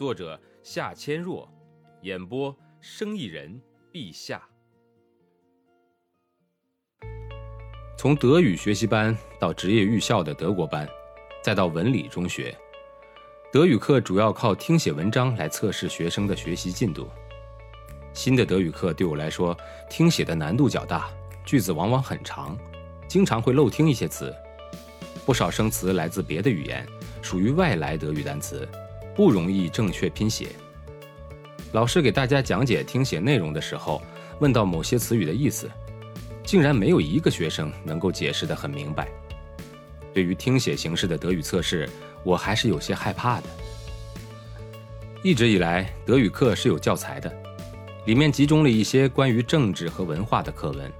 作者夏千若，演播生意人陛下。从德语学习班到职业预校的德国班，再到文理中学，德语课主要靠听写文章来测试学生的学习进度。新的德语课对我来说，听写的难度较大，句子往往很长，经常会漏听一些词，不少生词来自别的语言，属于外来德语单词。不容易正确拼写。老师给大家讲解听写内容的时候，问到某些词语的意思，竟然没有一个学生能够解释得很明白。对于听写形式的德语测试，我还是有些害怕的。一直以来，德语课是有教材的，里面集中了一些关于政治和文化的课文。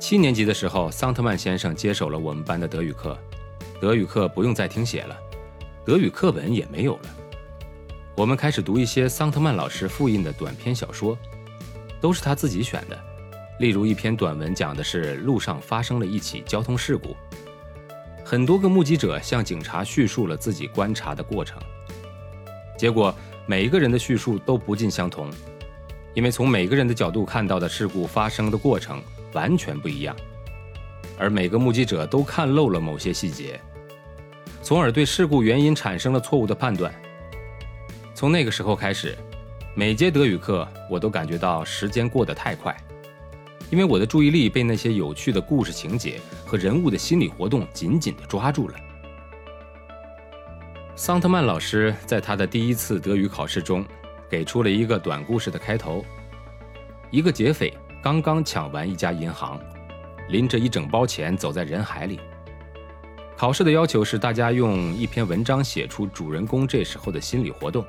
七年级的时候，桑特曼先生接手了我们班的德语课，德语课不用再听写了。德语课本也没有了，我们开始读一些桑特曼老师复印的短篇小说，都是他自己选的。例如一篇短文，讲的是路上发生了一起交通事故，很多个目击者向警察叙述了自己观察的过程，结果每一个人的叙述都不尽相同，因为从每个人的角度看到的事故发生的过程完全不一样，而每个目击者都看漏了某些细节。从而对事故原因产生了错误的判断。从那个时候开始，每节德语课我都感觉到时间过得太快，因为我的注意力被那些有趣的故事情节和人物的心理活动紧紧地抓住了。桑特曼老师在他的第一次德语考试中，给出了一个短故事的开头：一个劫匪刚刚抢完一家银行，拎着一整包钱走在人海里。考试的要求是大家用一篇文章写出主人公这时候的心理活动。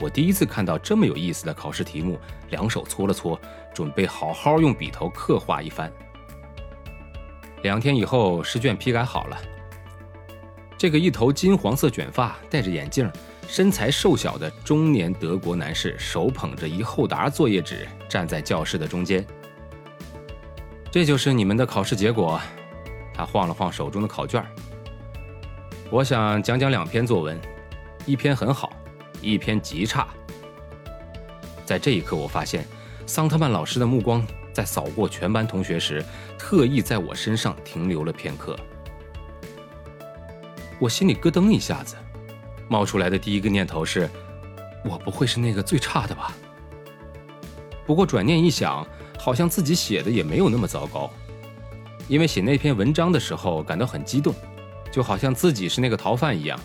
我第一次看到这么有意思的考试题目，两手搓了搓，准备好好用笔头刻画一番。两天以后，试卷批改好了。这个一头金黄色卷发、戴着眼镜、身材瘦小的中年德国男士，手捧着一厚沓作业纸，站在教室的中间。这就是你们的考试结果。他晃了晃手中的考卷我想讲讲两篇作文，一篇很好，一篇极差。在这一刻，我发现桑特曼老师的目光在扫过全班同学时，特意在我身上停留了片刻。我心里咯噔一下子，冒出来的第一个念头是：我不会是那个最差的吧？不过转念一想，好像自己写的也没有那么糟糕。因为写那篇文章的时候感到很激动，就好像自己是那个逃犯一样。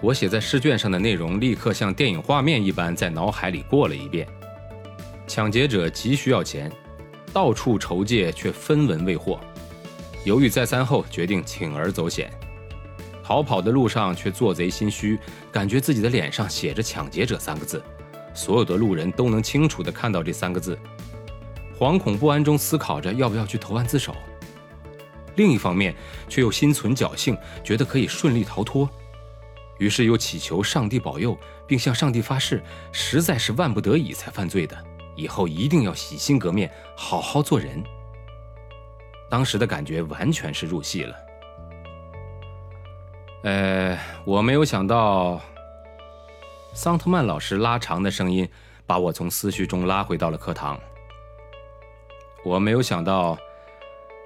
我写在试卷上的内容立刻像电影画面一般在脑海里过了一遍。抢劫者急需要钱，到处筹借却分文未获，犹豫再三后决定铤而走险。逃跑的路上却做贼心虚，感觉自己的脸上写着“抢劫者”三个字，所有的路人都能清楚地看到这三个字。惶恐不安中思考着要不要去投案自首，另一方面却又心存侥幸，觉得可以顺利逃脱，于是又祈求上帝保佑，并向上帝发誓，实在是万不得已才犯罪的，以后一定要洗心革面，好好做人。当时的感觉完全是入戏了。呃，我没有想到，桑特曼老师拉长的声音把我从思绪中拉回到了课堂。我没有想到，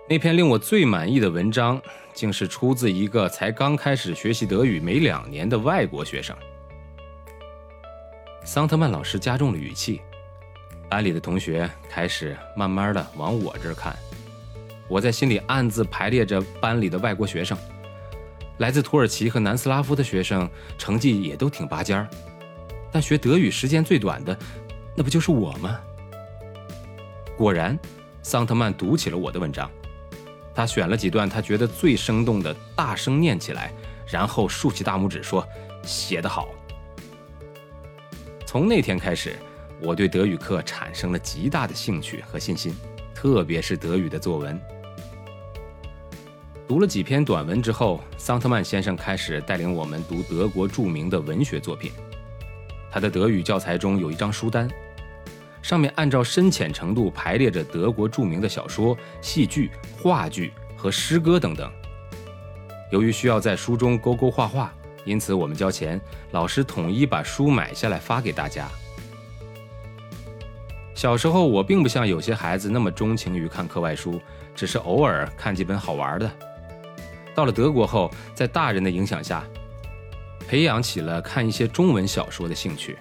那篇令我最满意的文章，竟是出自一个才刚开始学习德语没两年的外国学生。桑特曼老师加重了语气，班里的同学开始慢慢的往我这儿看。我在心里暗自排列着班里的外国学生，来自土耳其和南斯拉夫的学生成绩也都挺拔尖儿，但学德语时间最短的，那不就是我吗？果然。桑特曼读起了我的文章，他选了几段他觉得最生动的，大声念起来，然后竖起大拇指说：“写得好。”从那天开始，我对德语课产生了极大的兴趣和信心，特别是德语的作文。读了几篇短文之后，桑特曼先生开始带领我们读德国著名的文学作品。他的德语教材中有一张书单，上面按照深浅程度排列着德国著名的小说、戏剧、话剧和诗歌等等。由于需要在书中勾勾画画，因此我们交钱，老师统一把书买下来发给大家。小时候，我并不像有些孩子那么钟情于看课外书，只是偶尔看几本好玩的。到了德国后，在大人的影响下，培养起了看一些中文小说的兴趣。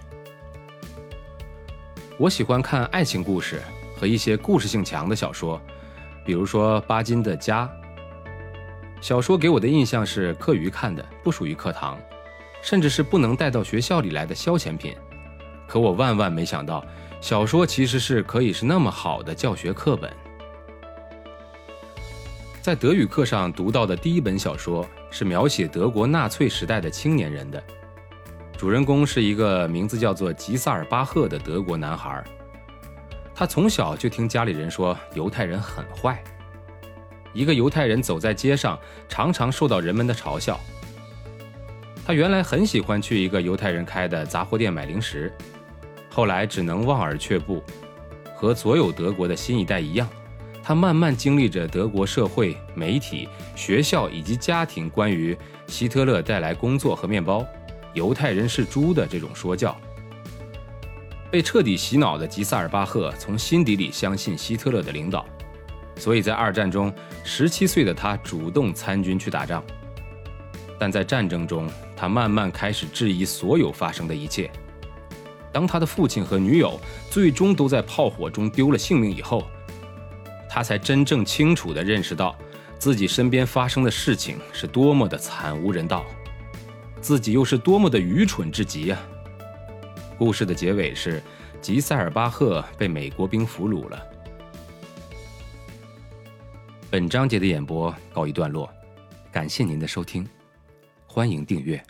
我喜欢看爱情故事和一些故事性强的小说，比如说巴金的《家》。小说给我的印象是课余看的，不属于课堂，甚至是不能带到学校里来的消遣品。可我万万没想到，小说其实是可以是那么好的教学课本。在德语课上读到的第一本小说是描写德国纳粹时代的青年人的，主人公是一个名字叫做吉萨尔巴赫的德国男孩。他从小就听家里人说犹太人很坏，一个犹太人走在街上常常受到人们的嘲笑。他原来很喜欢去一个犹太人开的杂货店买零食，后来只能望而却步，和所有德国的新一代一样。他慢慢经历着德国社会、媒体、学校以及家庭关于希特勒带来工作和面包、犹太人是猪的这种说教。被彻底洗脑的吉萨尔巴赫从心底里相信希特勒的领导，所以在二战中，十七岁的他主动参军去打仗。但在战争中，他慢慢开始质疑所有发生的一切。当他的父亲和女友最终都在炮火中丢了性命以后。他才真正清楚地认识到，自己身边发生的事情是多么的惨无人道，自己又是多么的愚蠢至极啊！故事的结尾是，吉塞尔巴赫被美国兵俘虏了。本章节的演播告一段落，感谢您的收听，欢迎订阅。